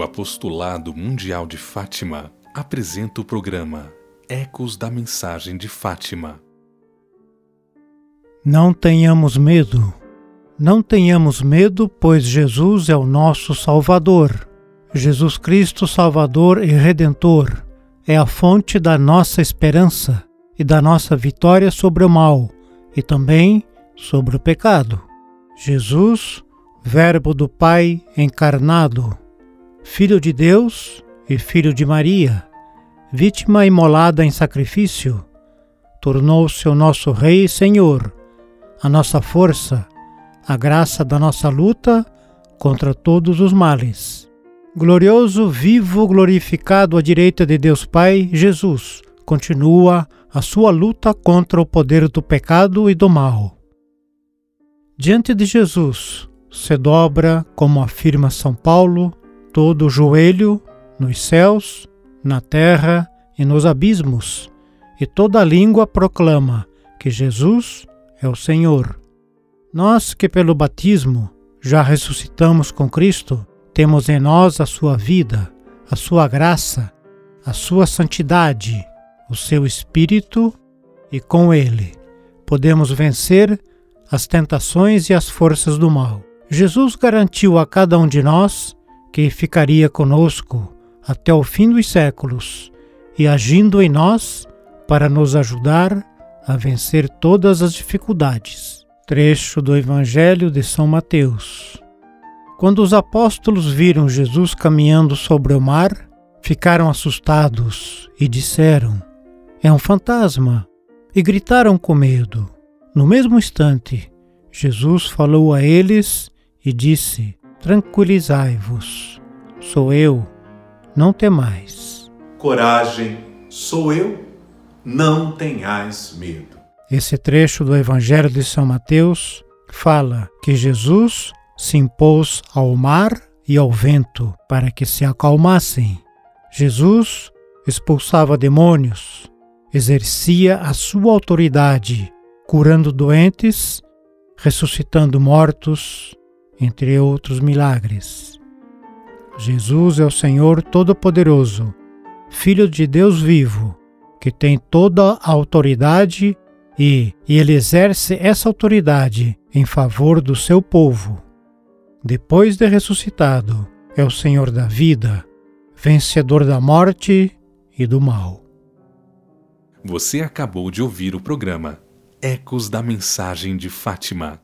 O Apostolado Mundial de Fátima apresenta o programa Ecos da Mensagem de Fátima. Não tenhamos medo. Não tenhamos medo, pois Jesus é o nosso Salvador. Jesus Cristo, Salvador e Redentor, é a fonte da nossa esperança e da nossa vitória sobre o mal e também sobre o pecado. Jesus, Verbo do Pai encarnado, Filho de Deus e Filho de Maria, vítima imolada em sacrifício, tornou-se o nosso Rei e Senhor, a nossa força, a graça da nossa luta contra todos os males. Glorioso, vivo, glorificado à direita de Deus Pai, Jesus continua a sua luta contra o poder do pecado e do mal. Diante de Jesus se dobra, como afirma São Paulo, todo joelho nos céus, na terra e nos abismos, e toda língua proclama que Jesus é o Senhor. Nós que pelo batismo já ressuscitamos com Cristo, temos em nós a sua vida, a sua graça, a sua santidade, o seu espírito e com ele podemos vencer as tentações e as forças do mal. Jesus garantiu a cada um de nós que ficaria conosco até o fim dos séculos e agindo em nós para nos ajudar a vencer todas as dificuldades. Trecho do Evangelho de São Mateus. Quando os apóstolos viram Jesus caminhando sobre o mar, ficaram assustados e disseram: É um fantasma! E gritaram com medo. No mesmo instante, Jesus falou a eles e disse: Tranquilizai-vos, sou eu, não temais. Coragem, sou eu, não tenhais medo. Esse trecho do Evangelho de São Mateus fala que Jesus se impôs ao mar e ao vento para que se acalmassem. Jesus expulsava demônios, exercia a sua autoridade, curando doentes, ressuscitando mortos, entre outros milagres. Jesus é o Senhor Todo-Poderoso, Filho de Deus vivo, que tem toda a autoridade e, e ele exerce essa autoridade em favor do seu povo. Depois de ressuscitado, é o Senhor da vida, vencedor da morte e do mal. Você acabou de ouvir o programa Ecos da Mensagem de Fátima